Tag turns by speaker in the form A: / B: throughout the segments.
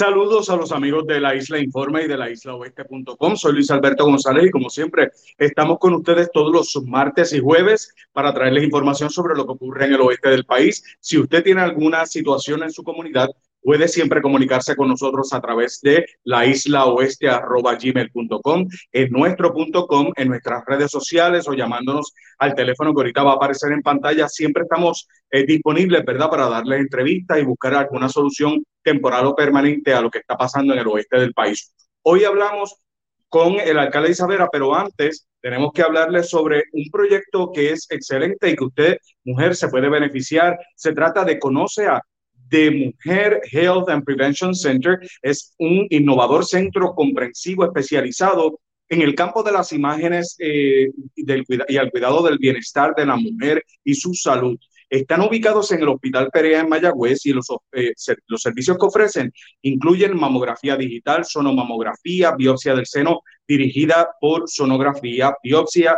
A: Saludos a los amigos de la Isla Informa y de la Isla Oeste.com. Soy Luis Alberto González y como siempre estamos con ustedes todos los martes y jueves para traerles información sobre lo que ocurre en el oeste del país. Si usted tiene alguna situación en su comunidad, puede siempre comunicarse con nosotros a través de la isla oeste en nuestro punto com, en nuestras redes sociales o llamándonos al teléfono que ahorita va a aparecer en pantalla. Siempre estamos eh, disponibles, ¿verdad?, para darles entrevistas y buscar alguna solución temporal o permanente a lo que está pasando en el oeste del país. Hoy hablamos con el alcalde de Isabela, pero antes tenemos que hablarles sobre un proyecto que es excelente y que usted, mujer, se puede beneficiar. Se trata de Conoce a de Mujer Health and Prevention Center. Es un innovador centro comprensivo especializado en el campo de las imágenes eh, y al cuidado del bienestar de la mujer y su salud. Están ubicados en el Hospital Perea en Mayagüez y los, eh, los servicios que ofrecen incluyen mamografía digital, sonomamografía, biopsia del seno dirigida por sonografía, biopsia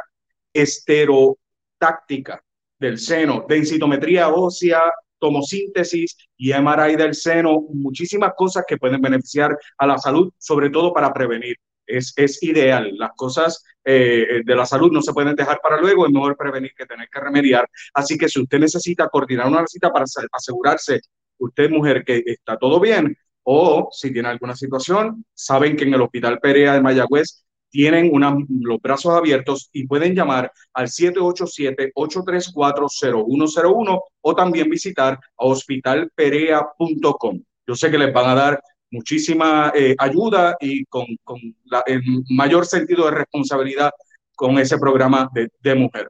A: esterotáctica del seno, densitometría ósea, tomosíntesis y MRI del seno, muchísimas cosas que pueden beneficiar a la salud, sobre todo para prevenir. Es, es ideal. Las cosas eh, de la salud no se pueden dejar para luego, es mejor prevenir que tener que remediar. Así que si usted necesita coordinar una visita para asegurarse, usted mujer, que está todo bien, o si tiene alguna situación, saben que en el Hospital Perea de Mayagüez tienen los brazos abiertos y pueden llamar al 787-834-0101 o también visitar hospitalperea.com. Yo sé que les van a dar muchísima eh, ayuda y con, con el mayor sentido de responsabilidad con ese programa de, de mujer.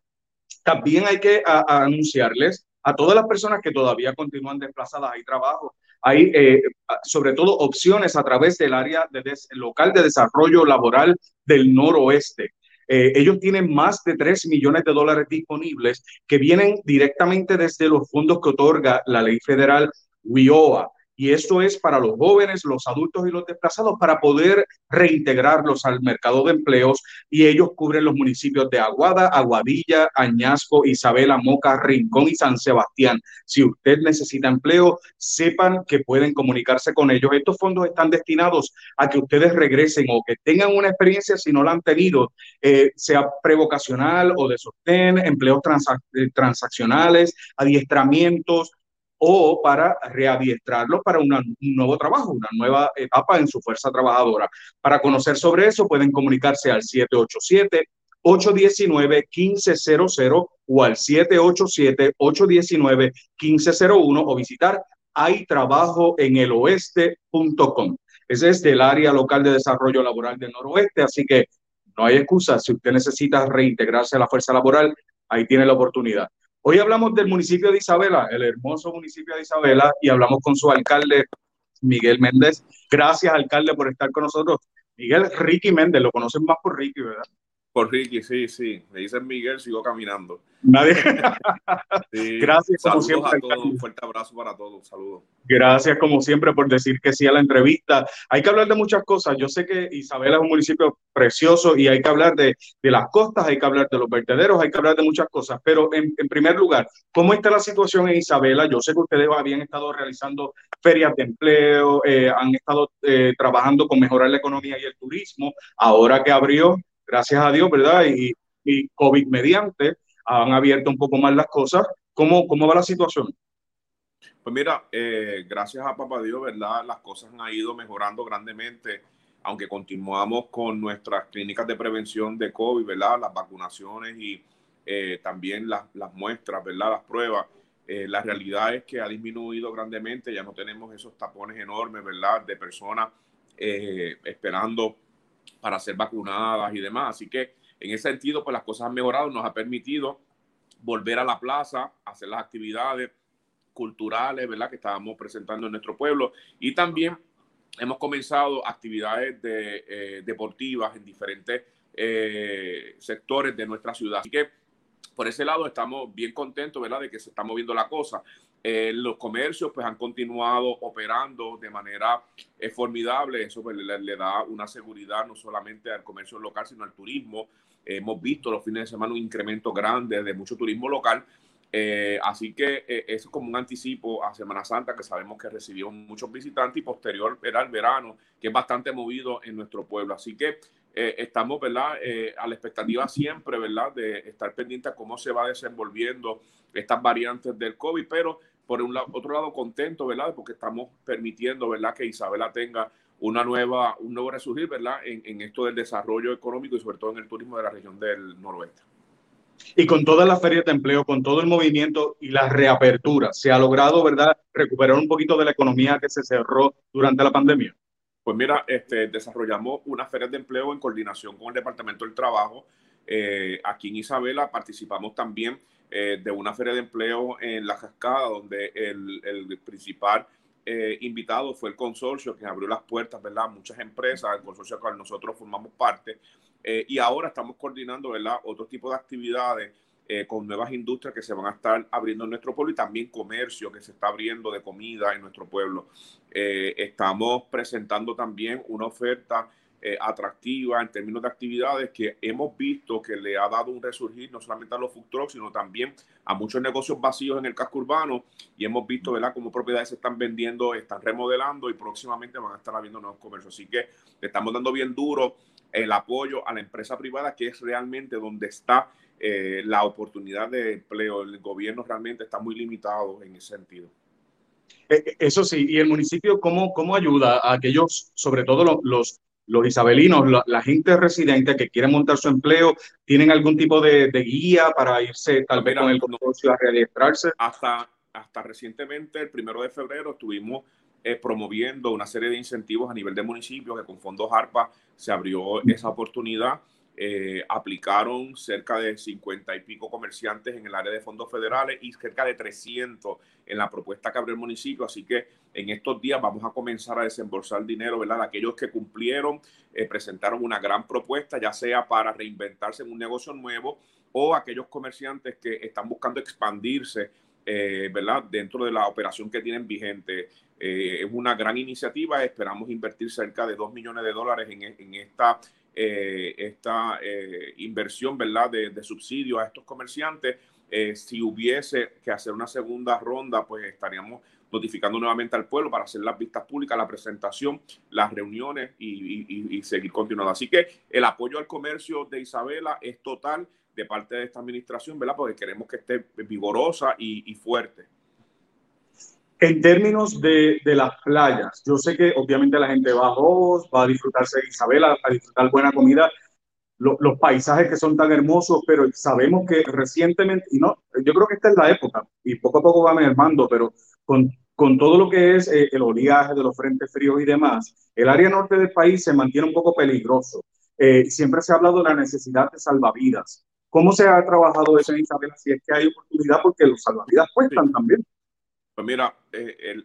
A: También hay que anunciarles a todas las personas que todavía continúan desplazadas. Hay trabajo, hay eh, sobre todo opciones a través del área de local de desarrollo laboral del noroeste. Eh, ellos tienen más de 3 millones de dólares disponibles que vienen directamente desde los fondos que otorga la ley federal WIOA y esto es para los jóvenes, los adultos y los desplazados para poder reintegrarlos al mercado de empleos y ellos cubren los municipios de Aguada, Aguadilla, Añasco, Isabela, Moca, Rincón y San Sebastián. Si usted necesita empleo, sepan que pueden comunicarse con ellos. Estos fondos están destinados a que ustedes regresen o que tengan una experiencia si no la han tenido, eh, sea prevocacional o de sostén, empleos eh, transaccionales, adiestramientos, o para readiestrarlo para un nuevo trabajo, una nueva etapa en su fuerza trabajadora. Para conocer sobre eso pueden comunicarse al 787 819-1500 o al 787-819-1501 o visitar haytrabajoeneloeste.com. Ese es del área local de desarrollo laboral del noroeste, así que no hay excusa. Si usted necesita reintegrarse a la fuerza laboral, ahí tiene la oportunidad. Hoy hablamos del municipio de Isabela, el hermoso municipio de Isabela, y hablamos con su alcalde, Miguel Méndez. Gracias, alcalde, por estar con nosotros. Miguel Ricky Méndez, lo conocen más por Ricky, ¿verdad?
B: Por Ricky, sí, sí. Me dicen Miguel, sigo caminando.
A: Nadie. Gracias,
B: como siempre. Un fuerte abrazo para todos. Saludos.
A: Gracias, como siempre, por decir que sí a la entrevista. Hay que hablar de muchas cosas. Yo sé que Isabela es un municipio precioso y hay que hablar de, de las costas, hay que hablar de los vertederos, hay que hablar de muchas cosas. Pero en, en primer lugar, ¿cómo está la situación en Isabela? Yo sé que ustedes habían estado realizando ferias de empleo, eh, han estado eh, trabajando con mejorar la economía y el turismo. Ahora que abrió, gracias a Dios, ¿verdad? Y, y COVID mediante, han abierto un poco más las cosas. ¿Cómo, cómo va la situación?
B: Pues mira, eh, gracias a Papá Dios, ¿verdad? Las cosas han ido mejorando grandemente, aunque continuamos con nuestras clínicas de prevención de COVID, ¿verdad? Las vacunaciones y eh, también las, las, muestras, ¿verdad? Las pruebas. Eh, la realidad es que ha disminuido grandemente, ya no tenemos esos tapones enormes, ¿verdad? De personas esperando para ser vacunadas y demás. Así que en ese sentido, pues las cosas han mejorado, nos ha permitido volver a la plaza, hacer las actividades culturales, ¿verdad? Que estábamos presentando en nuestro pueblo y también hemos comenzado actividades de, eh, deportivas en diferentes eh, sectores de nuestra ciudad. Así que por ese lado estamos bien contentos, ¿verdad? De que se está moviendo la cosa. Eh, los comercios pues han continuado operando de manera eh, formidable, eso pues, le, da una seguridad no solamente al comercio local, sino al turismo. hemos visto los fines de semana un incremento grande de mucho turismo local Eh, así que eh, es como un anticipo a Semana Santa que sabemos que recibimos muchos visitantes y posterior era el verano, que es bastante movido en nuestro pueblo. Así que eh, estamos, ¿verdad? a la expectativa siempre, ¿verdad? De estar pendiente a cómo se va desenvolviendo estas variantes del COVID, pero por un otro lado contento, ¿verdad? Porque estamos permitiendo, ¿verdad? Que Isabela tenga una nueva, un nuevo resurgir, ¿verdad? En, en esto del desarrollo económico y sobre todo en el turismo de la región del noroeste.
A: Y con todas las ferias de empleo, con todo el movimiento y la reapertura, ¿se ha logrado, verdad, recuperar un poquito de la economía que se cerró durante la pandemia?
B: Pues mira, este, desarrollamos unas ferias de empleo en coordinación con el Departamento del Trabajo. Eh, aquí en Isabela participamos también eh, de una feria de empleo en La Cascada, donde el, el principal eh, invitado fue el consorcio que abrió las puertas, ¿verdad? Muchas empresas, el consorcio al cual nosotros formamos parte, eh, y ahora estamos coordinando, ¿verdad? Otro tipo de actividades eh, con nuevas industrias que se van a estar abriendo en nuestro pueblo y también comercio que se está abriendo de comida en nuestro pueblo. estamos presentando también una oferta eh, atractiva en términos de actividades que hemos visto que le ha dado un resurgir no solamente a los food trucks, sino también a muchos negocios vacíos en el casco urbano y hemos visto, ¿verdad?, cómo propiedades se están vendiendo, están remodelando y próximamente van a estar habiendo nuevos comercios. Así que le estamos dando bien duro el apoyo a la empresa privada, que es realmente donde está eh, la oportunidad de empleo. El gobierno realmente está muy limitado en ese sentido.
A: Eh, eso sí, y el municipio, ¿cómo, cómo ayuda a aquellos, sobre todo los, los los isabelinos, la, gente residente que quiere montar su empleo, ¿tienen algún tipo de, guía para irse tal vez con el consorcio a registrarse?
B: Hasta, hasta recientemente, el primero de febrero, estuvimos eh, promoviendo una serie de incentivos a nivel de municipios que con fondos ARPA se abrió esa oportunidad eh, aplicaron cerca de 50 y pico comerciantes en el área de fondos federales y cerca de 300 en la propuesta que abrió el municipio. Así que en estos días vamos a comenzar a desembolsar dinero, ¿verdad? Aquellos que cumplieron, eh, presentaron una gran propuesta, ya sea para reinventarse en un negocio nuevo o aquellos comerciantes que están buscando expandirse, eh, ¿verdad? Dentro de la operación que tienen vigente. es una gran iniciativa, esperamos invertir cerca de 2 millones de dólares en, en esta eh, esta eh, inversión ¿verdad? De, subsidio a estos comerciantes. Eh, si hubiese que hacer una segunda ronda, pues estaríamos notificando nuevamente al pueblo para hacer las vistas públicas, la presentación, las reuniones y, y, seguir continuando. Así que el apoyo al comercio de Isabela es total de parte de esta administración, ¿verdad? Porque queremos que esté vigorosa y fuerte.
A: En términos de, de, las playas, yo sé que obviamente la gente va a va a disfrutarse de Isabela, a disfrutar buena comida, los paisajes que son tan hermosos, pero sabemos que recientemente, y no, yo creo que esta es la época, y poco a poco va mermando, pero con, con todo lo que es eh, el oleaje de los frentes fríos y demás, el área norte del país se mantiene un poco peligroso. Eh, siempre se ha hablado de la necesidad de salvavidas. ¿Cómo se ha trabajado eso en Isabela? Si es que hay oportunidad, porque los salvavidas cuestan también.
B: Pues mira, eh,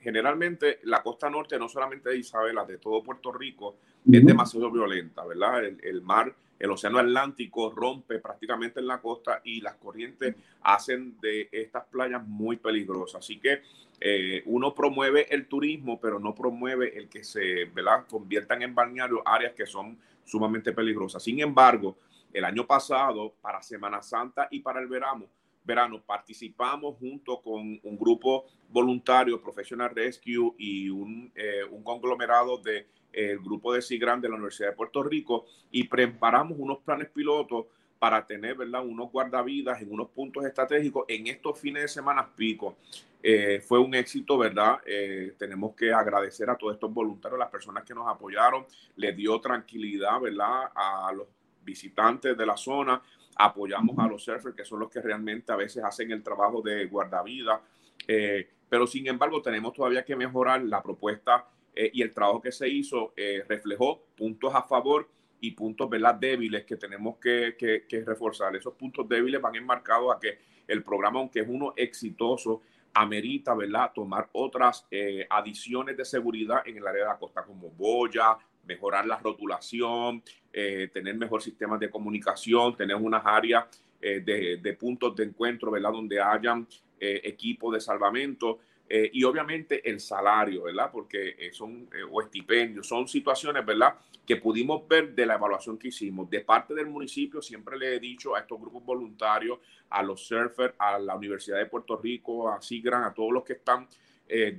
B: generalmente la costa norte, no solamente de Isabela, de todo Puerto Rico, es demasiado violenta, ¿verdad? El, mar, el océano Atlántico rompe prácticamente en la costa y las corrientes hacen de estas playas muy peligrosas. Así que eh, uno promueve el turismo, pero no promueve el que se ¿verdad? conviertan en balnearios áreas que son sumamente peligrosas. Sin embargo, el año pasado, para Semana Santa y para el verano, verano participamos junto con un grupo voluntario, Professional Rescue y un, eh, un conglomerado del de, el grupo de SIGRAN de la Universidad de Puerto Rico y preparamos unos planes pilotos para tener ¿verdad? unos guardavidas en unos puntos estratégicos en estos fines de semana pico. Eh, fue un éxito, ¿verdad? Eh, tenemos que agradecer a todos estos voluntarios, las personas que nos apoyaron, les dio tranquilidad, ¿verdad? A los visitantes de la zona, apoyamos a los surfers, que son los que realmente a veces hacen el trabajo de guardavida. Eh, pero sin embargo, tenemos todavía que mejorar la propuesta eh, y el trabajo que se hizo eh, reflejó puntos a favor y puntos ¿verdad? débiles que tenemos que, que, reforzar. Esos puntos débiles van enmarcados a que el programa, aunque es uno exitoso, amerita ¿verdad? tomar otras adiciones de seguridad en el área de la costa, como boya, mejorar la rotulación, eh, tener mejor sistemas de comunicación, tener unas áreas eh, de, puntos de encuentro, ¿verdad? Donde hayan eh, equipos de salvamento. y obviamente el salario, ¿verdad? Porque son, o estipendios, son situaciones, ¿verdad? Que pudimos ver de la evaluación que hicimos. De parte del municipio, siempre le he dicho a estos grupos voluntarios, a los surfers, a la Universidad de Puerto Rico, a SIGRAN, a todos los que están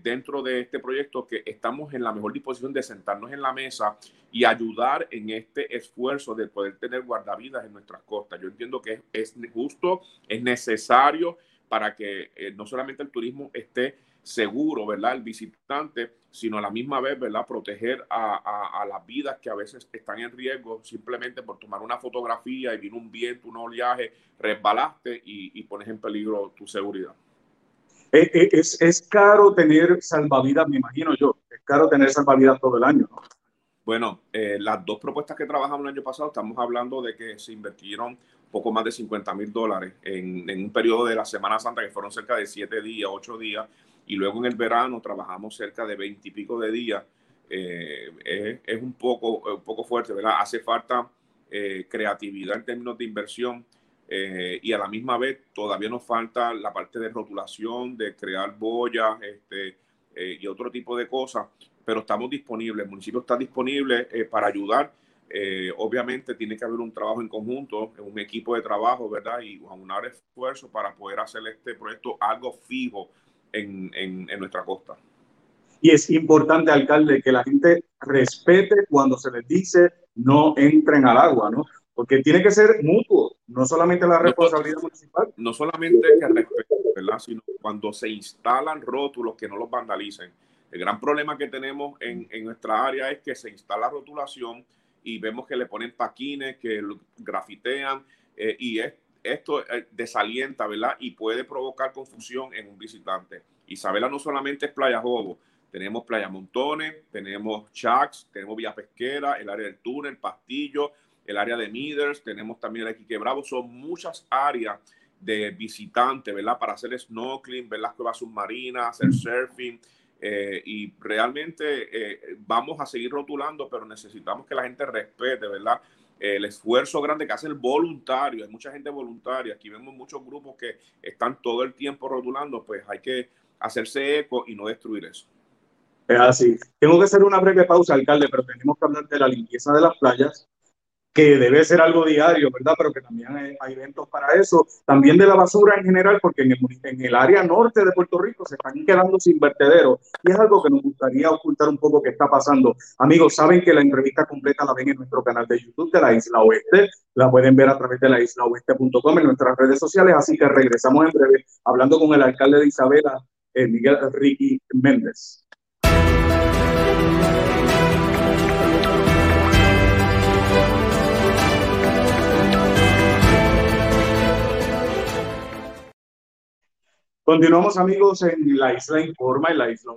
B: dentro de este proyecto, que estamos en la mejor disposición de sentarnos en la mesa y ayudar en este esfuerzo de poder tener guardavidas en nuestras costas. Yo entiendo que es, justo, es necesario para que no solamente el turismo esté seguro, ¿verdad? El visitante, sino a la misma vez, ¿verdad? Proteger a, las vidas que a veces están en riesgo simplemente por tomar una fotografía y vino un viento, un oleaje, resbalaste y, pones en peligro tu seguridad.
A: Eh, eh, es, es, caro tener salvavidas, me imagino yo. Es caro tener salvavidas todo el año, ¿no?
B: Bueno, eh, las dos propuestas que trabajamos el año pasado, estamos hablando de que se invirtieron poco más de 50 mil dólares en, en, un periodo de la Semana Santa que fueron cerca de siete días, ocho días, y luego en el verano trabajamos cerca de veintipico de días. Eh, es, un, poco, un poco fuerte, ¿verdad? Hace falta eh, creatividad en términos de inversión eh, y a la misma vez todavía nos falta la parte de rotulación, de crear boyas este, y otro tipo de cosas, pero estamos disponibles, el municipio está disponible para ayudar. obviamente tiene que haber un trabajo en conjunto, un equipo de trabajo, ¿verdad? Y aunar esfuerzo para poder hacer este proyecto algo fijo en, en, nuestra costa.
A: Y es importante, alcalde, que la gente respete cuando se les dice no entren al agua, ¿no? Porque tiene que ser mutuo, no solamente la responsabilidad municipal.
B: No solamente que respeten, ¿verdad? Sino cuando se instalan rótulos que no los vandalicen. El gran problema que tenemos en, en nuestra área es que se instala rotulación y vemos que le ponen paquines, que grafitean, eh, y es esto eh, desalienta, ¿verdad? Y puede provocar confusión en un visitante. Isabela no solamente es Playa Jobo, tenemos Playa Montones, tenemos Chacs, tenemos Villa Pesquera, el área del túnel, Pastillo, el área de Miders, tenemos también el Quique Bravo, son muchas áreas de visitantes, ¿verdad? Para hacer snorkeling, ver las cuevas submarinas, hacer surfing. Eh, y realmente eh, vamos a seguir rotulando, pero necesitamos que la gente respete, ¿verdad? el esfuerzo grande que hace el voluntario, hay mucha gente voluntaria, aquí vemos muchos grupos que están todo el tiempo rotulando, pues hay que hacerse eco y no destruir eso.
A: Es así. Tengo que hacer una breve pausa, alcalde, pero tenemos que hablar de la limpieza de las playas que debe ser algo diario, ¿verdad? Pero que también hay, eventos para eso. También de la basura en general, porque en el, en el área norte de Puerto Rico se están quedando sin vertederos y es algo que nos gustaría ocultar un poco qué está pasando. Amigos, saben que la entrevista completa la ven en nuestro canal de YouTube de la Isla Oeste. La pueden ver a través de la islaoeste.com en nuestras redes sociales. Así que regresamos en breve hablando con el alcalde de Isabela, eh, Miguel Ricky Méndez. Continuamos amigos en la Isla Informa, en la isla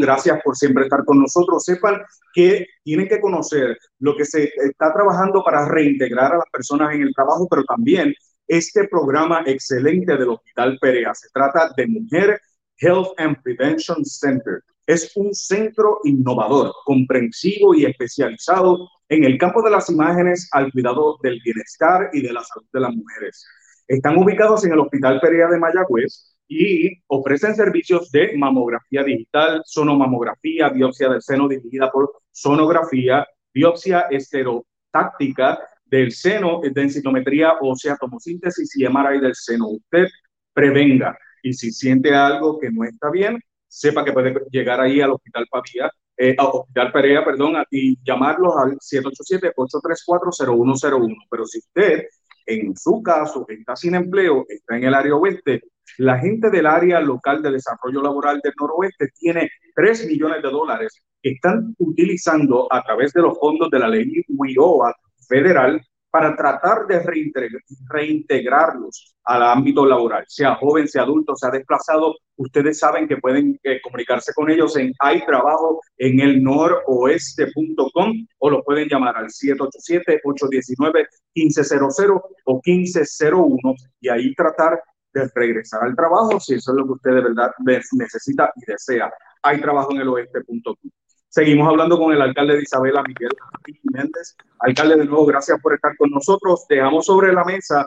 A: Gracias por siempre estar con nosotros. Sepan que tienen que conocer lo que se está trabajando para reintegrar a las personas en el trabajo, pero también este programa excelente del Hospital Perea. Se trata de Mujer Health and Prevention Center. Es un centro innovador, comprensivo y especializado en el campo de las imágenes al cuidado del bienestar y de la salud de las mujeres. Están ubicados en el Hospital Perea de Mayagüez y ofrecen servicios de mamografía digital, sonomamografía, biopsia del seno dirigida por sonografía, biopsia esterotáctica del seno, densitometría ósea, tomosíntesis y MRI del seno. Usted prevenga y si siente algo que no está bien, sepa que puede llegar ahí al Hospital Pavía, eh, al Hospital Perea, perdón, y llamarlos al 787-834-0101. Pero si usted, en su caso, está sin empleo, está en el área oeste, la gente del área local de desarrollo laboral del noroeste tiene 3 millones de dólares que están utilizando a través de los fondos de la ley WIOA federal para tratar de reintegrarlos al ámbito laboral, sea joven, sea adulto, sea desplazado. Ustedes saben que pueden eh, comunicarse con ellos en hay trabajo en el noroeste.com o lo pueden llamar al 787-819-1500 o 1501 y ahí tratar de regresar al trabajo, si eso es lo que usted de verdad necesita y desea. Hay trabajo en el oeste.com. Seguimos hablando con el alcalde de Isabela, Miguel Méndez. Alcalde, de nuevo, gracias por estar con nosotros. Dejamos sobre la mesa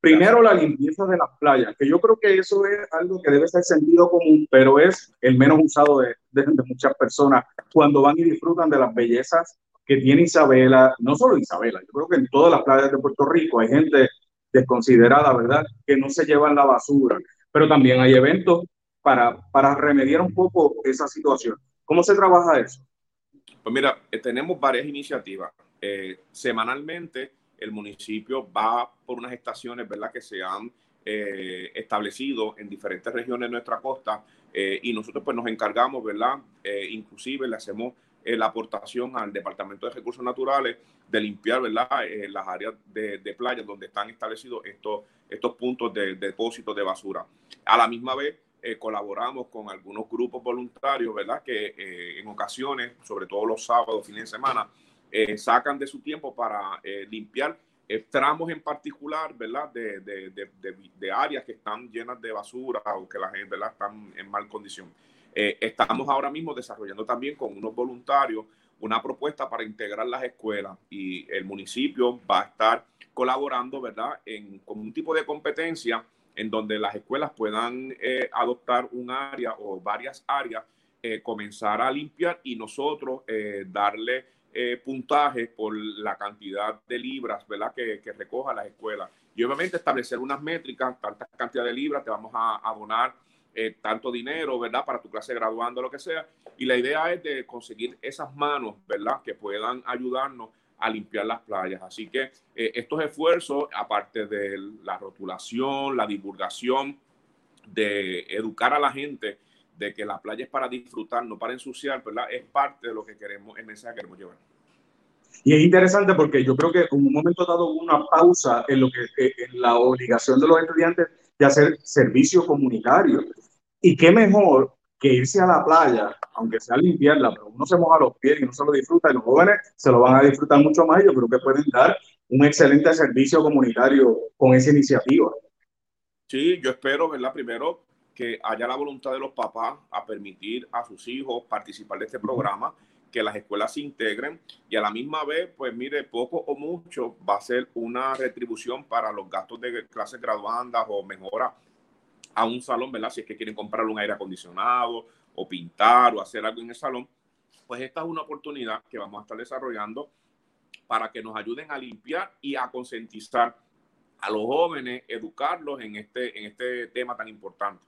A: Primero, la limpieza de las playas, que yo creo que eso es algo que debe ser sentido común, pero es el menos usado de, de, muchas personas cuando van y disfrutan de las bellezas que tiene Isabela, no solo Isabela, yo creo que en todas las playas de Puerto Rico hay gente desconsiderada, ¿verdad? Que no se llevan la basura, pero también hay eventos para, para remediar un poco esa situación. ¿Cómo se trabaja eso?
B: Pues mira, eh, tenemos varias iniciativas. Eh, semanalmente el municipio va por unas estaciones, ¿verdad? Que se han eh, establecido en diferentes regiones de nuestra costa y nosotros pues nos encargamos, ¿verdad? inclusive le hacemos la aportación al Departamento de Recursos Naturales de limpiar, ¿verdad? las áreas de, de playas donde están establecidos estos, estos puntos de, de depósito de basura. A la misma vez, eh, colaboramos con algunos grupos voluntarios, ¿verdad? Que eh, en ocasiones, sobre todo los sábados, fines de semana, eh, sacan de su tiempo para limpiar tramos en particular, ¿verdad? De, de, de, áreas que están llenas de basura o que la gente, ¿verdad? Están en mal condición. Estamos ahora mismo desarrollando también con unos voluntarios una propuesta para integrar las escuelas y el municipio va a estar colaborando, ¿verdad? En, con un tipo de competencia en donde las escuelas puedan eh, adoptar un área o varias áreas, eh, comenzar a limpiar y nosotros eh, darle puntajes por la cantidad de libras ¿verdad? Que, recoja las escuelas. Y obviamente establecer unas métricas, tanta cantidad de libras, te vamos a abonar tanto dinero, ¿verdad? Para tu clase graduando, lo que sea. Y la idea es de conseguir esas manos, ¿verdad? Que puedan ayudarnos a limpiar las playas. Así que eh, estos esfuerzos, aparte de la rotulación, la divulgación, de educar a la gente de que la playa es para disfrutar, no para ensuciar, ¿verdad? Es parte de lo que queremos, el mensaje que queremos llevar.
A: Y es interesante porque yo creo que en un momento dado hubo una pausa en lo que eh, en la obligación de los estudiantes de hacer servicio comunitario. Y qué mejor que irse a la playa, aunque sea limpiarla, pero uno se moja los pies y no se lo disfruta, y los jóvenes se lo van a disfrutar mucho más. Yo creo que pueden dar un excelente servicio comunitario con esa iniciativa.
B: Sí, yo espero, ¿verdad? Primero, que haya la voluntad de los papás a permitir a sus hijos participar de este programa, que las escuelas se integren y a la misma vez, pues mire, poco o mucho va a ser una retribución para los gastos de clases graduandas o mejora a un salón, ¿verdad? Si es que quieren comprar un aire acondicionado o pintar o hacer algo en el salón, pues esta es una oportunidad que vamos a estar desarrollando para que nos ayuden a limpiar y a concientizar a los jóvenes, educarlos en este, en este tema tan importante.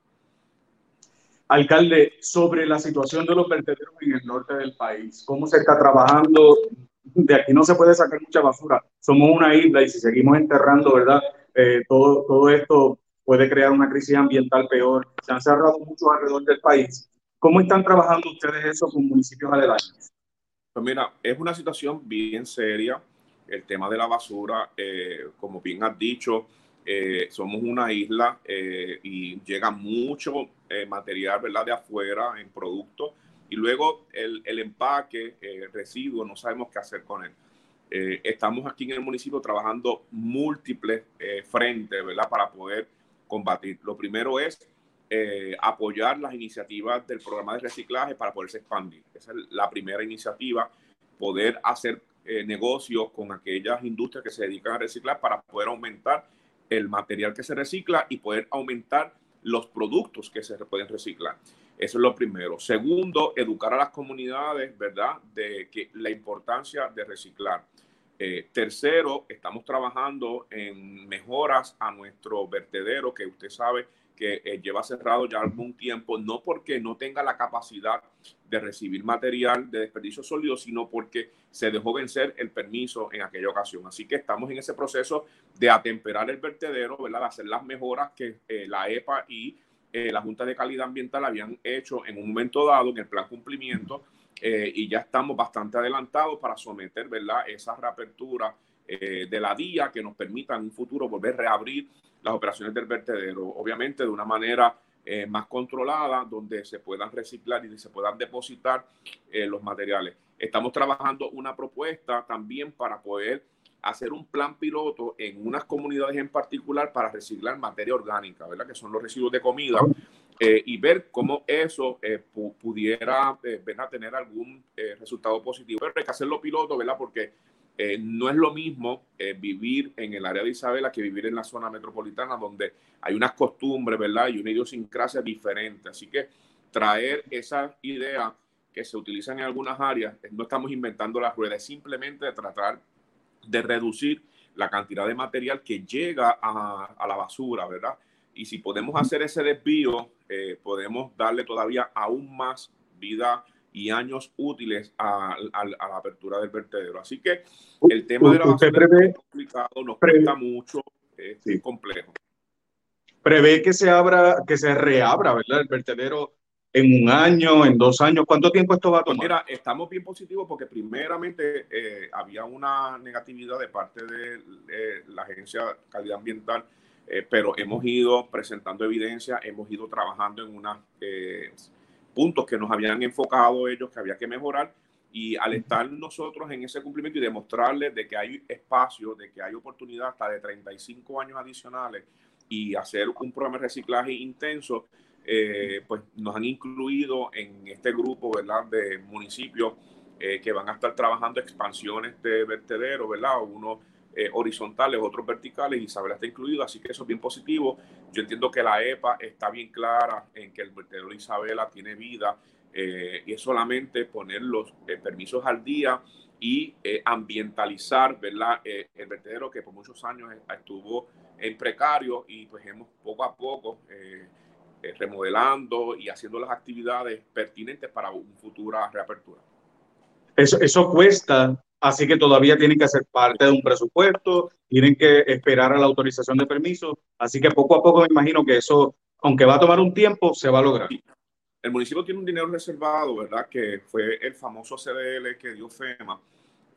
A: Alcalde, sobre la situación de los vertederos en el norte del país, ¿cómo se está trabajando? De aquí no se puede sacar mucha basura. Somos una isla y si seguimos enterrando, ¿verdad? Eh, todo, todo esto puede crear una crisis ambiental peor. Se han cerrado muchos alrededor del país. ¿Cómo están trabajando ustedes eso con municipios aledaños?
B: Pues mira, es una situación bien seria. El tema de la basura, eh, como bien has dicho, eh, somos una isla eh, y llega mucho material ¿verdad? de afuera en productos y luego el, el empaque, residuo, no sabemos qué hacer con él. estamos aquí en el municipio trabajando múltiples frentes ¿verdad? para poder combatir. Lo primero es eh, apoyar las iniciativas del programa de reciclaje para poderse expandir. Esa es la primera iniciativa, poder hacer eh, negocios con aquellas industrias que se dedican a reciclar para poder aumentar el material que se recicla y poder aumentar los productos que se pueden reciclar. Eso es lo primero. Segundo, educar a las comunidades, ¿verdad?, de que la importancia de reciclar. Eh, tercero, estamos trabajando en mejoras a nuestro vertedero, que usted sabe que eh, lleva cerrado ya algún tiempo, no porque no tenga la capacidad de recibir material de desperdicio sólido, sino porque se dejó vencer el permiso en aquella ocasión. Así que estamos en ese proceso de atemperar el vertedero, ¿verdad? De hacer las mejoras que eh, la EPA y la Junta de Calidad Ambiental habían hecho en un momento dado en el plan cumplimiento eh, y ya estamos bastante adelantados para someter ¿verdad? esa reapertura eh, de la día que nos permita en un futuro volver a reabrir las operaciones del vertedero, obviamente de una manera eh, más controlada, donde se puedan reciclar y se puedan depositar los materiales. Estamos trabajando una propuesta también para poder hacer un plan piloto en unas comunidades en particular para reciclar materia orgánica, ¿verdad? Que son los residuos de comida eh, y ver cómo eso eh, pudiera eh, tener algún resultado positivo. Pero hay que hacerlo piloto, ¿verdad? Porque Eh, no es lo mismo eh, vivir en el área de Isabela que vivir en la zona metropolitana, donde hay unas costumbres, ¿verdad? Y una idiosincrasia diferente. Así que traer esa idea que se utilizan en algunas áreas, no estamos inventando las ruedas, simplemente de tratar de reducir la cantidad de material que llega a la basura, ¿verdad? Y si podemos hacer ese desvío, eh, podemos darle todavía aún más vida y años útiles a, la apertura del vertedero. Así que el tema de la basura es complicado, nos cuesta mucho, es complejo.
A: Prevé que se abra, que se reabra, ¿verdad? El vertedero en un año, en dos años. ¿Cuánto tiempo esto va a pues tomar?
B: mira, estamos bien positivos porque primeramente eh, había una negatividad de parte de eh, la Agencia de Calidad Ambiental, eh, pero hemos ido presentando evidencia, hemos ido trabajando en unos puntos que nos habían enfocado ellos que había que mejorar y al estar nosotros en ese cumplimiento y demostrarles de que hay espacio, de que hay oportunidad hasta de 35 años adicionales y hacer un programa de reciclaje intenso, eh, pues nos han incluido en este grupo, ¿verdad? De municipios eh, que van a estar trabajando expansiones de vertederos, ¿verdad? Unos eh, horizontales, otros verticales, Isabela está incluido, así que eso es bien positivo. Yo entiendo que la EPA está bien clara en que el vertedero de Isabela tiene vida y es solamente poner los permisos al día y ambientalizar, ¿verdad? el vertedero que por muchos años estuvo en precario y pues hemos poco a poco eh, remodelando y haciendo las actividades pertinentes para una futura reapertura.
A: Eso, eso cuesta, así que todavía tienen que ser parte de un presupuesto, tienen que esperar a la autorización de permiso, así que poco a poco me imagino que eso, aunque va a tomar un tiempo, se va a lograr.
B: El municipio tiene un dinero reservado, ¿verdad? Que fue el famoso CDL que dio FEMA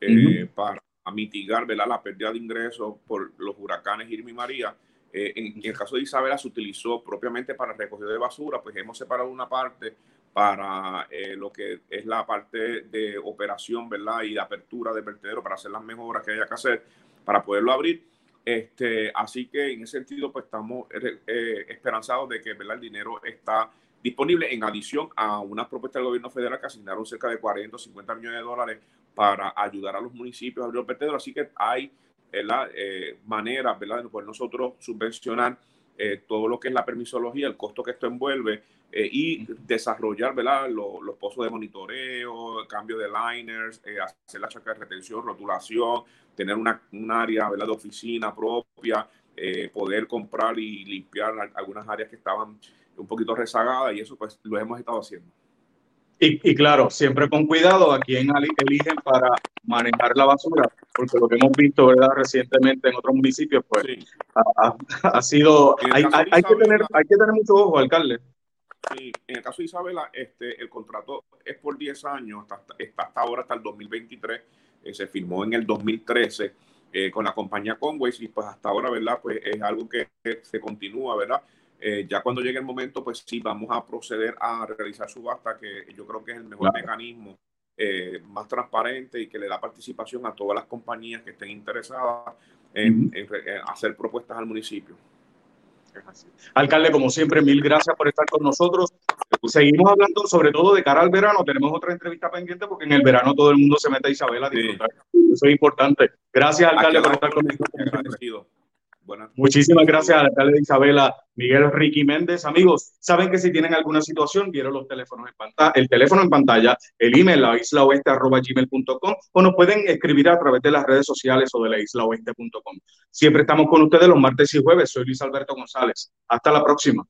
B: eh, para mitigar ¿verdad? la pérdida de ingresos por los huracanes Irma y María. Eh, en, el caso de Isabela se utilizó propiamente para recoger de basura, pues hemos separado una parte para eh, lo que es la parte de operación, ¿verdad? Y de apertura del vertedero para hacer las mejoras que haya que hacer para poderlo abrir. Este, así que en ese sentido, pues estamos eh, esperanzados de que ¿verdad? el dinero está disponible en adición a una propuesta del gobierno federal que asignaron cerca de 40 o 50 millones de dólares para ayudar a los municipios a abrir los vertederos. Así que hay eh, manera ¿verdad? de poder nosotros subvencionar eh, todo lo que es la permisología, el costo que esto envuelve eh, y desarrollar ¿verdad? los pozos de monitoreo, cambio de liners, hacer la chaca de retención, rotulación, tener una, un área ¿verdad? de oficina propia, poder comprar y limpiar algunas áreas que estaban un poquito rezagadas y eso pues lo hemos estado haciendo.
A: Y, claro, siempre con cuidado a quién eligen para manejar la basura, porque lo que hemos visto ¿verdad? recientemente en otros municipios, pues ha, sido, hay, hay, que tener, hay que tener mucho ojo, alcalde.
B: Sí, en el caso de Isabela, este, el contrato es por 10 años, hasta, hasta ahora, hasta el 2023, eh, se firmó en el 2013 eh, con la compañía Conway y pues hasta ahora, ¿verdad? Pues es algo que se continúa, ¿verdad? Eh, ya cuando llegue el momento, pues sí, vamos a proceder a realizar subasta, que yo creo que es el mejor mecanismo, eh, más transparente y que le da participación a todas las compañías que estén interesadas en, hacer propuestas al municipio.
A: Alcalde, como siempre, mil gracias por estar con nosotros. Seguimos hablando sobre todo de cara al verano. Tenemos otra entrevista pendiente porque en el verano todo el mundo se mete a Isabel a disfrutar. Eso es importante. Gracias, alcalde, por estar con nosotros. Muchísimas gracias, alcalde de Isabela, Miguel Ricky Méndez. Amigos, saben que si tienen alguna situación, vieron los teléfonos en pantalla, el teléfono en pantalla, el email, la isla oeste gmail.com o nos pueden escribir a través de las redes sociales o de la isla oeste.com. Siempre estamos con ustedes los martes y jueves. Soy Luis Alberto González. Hasta la próxima.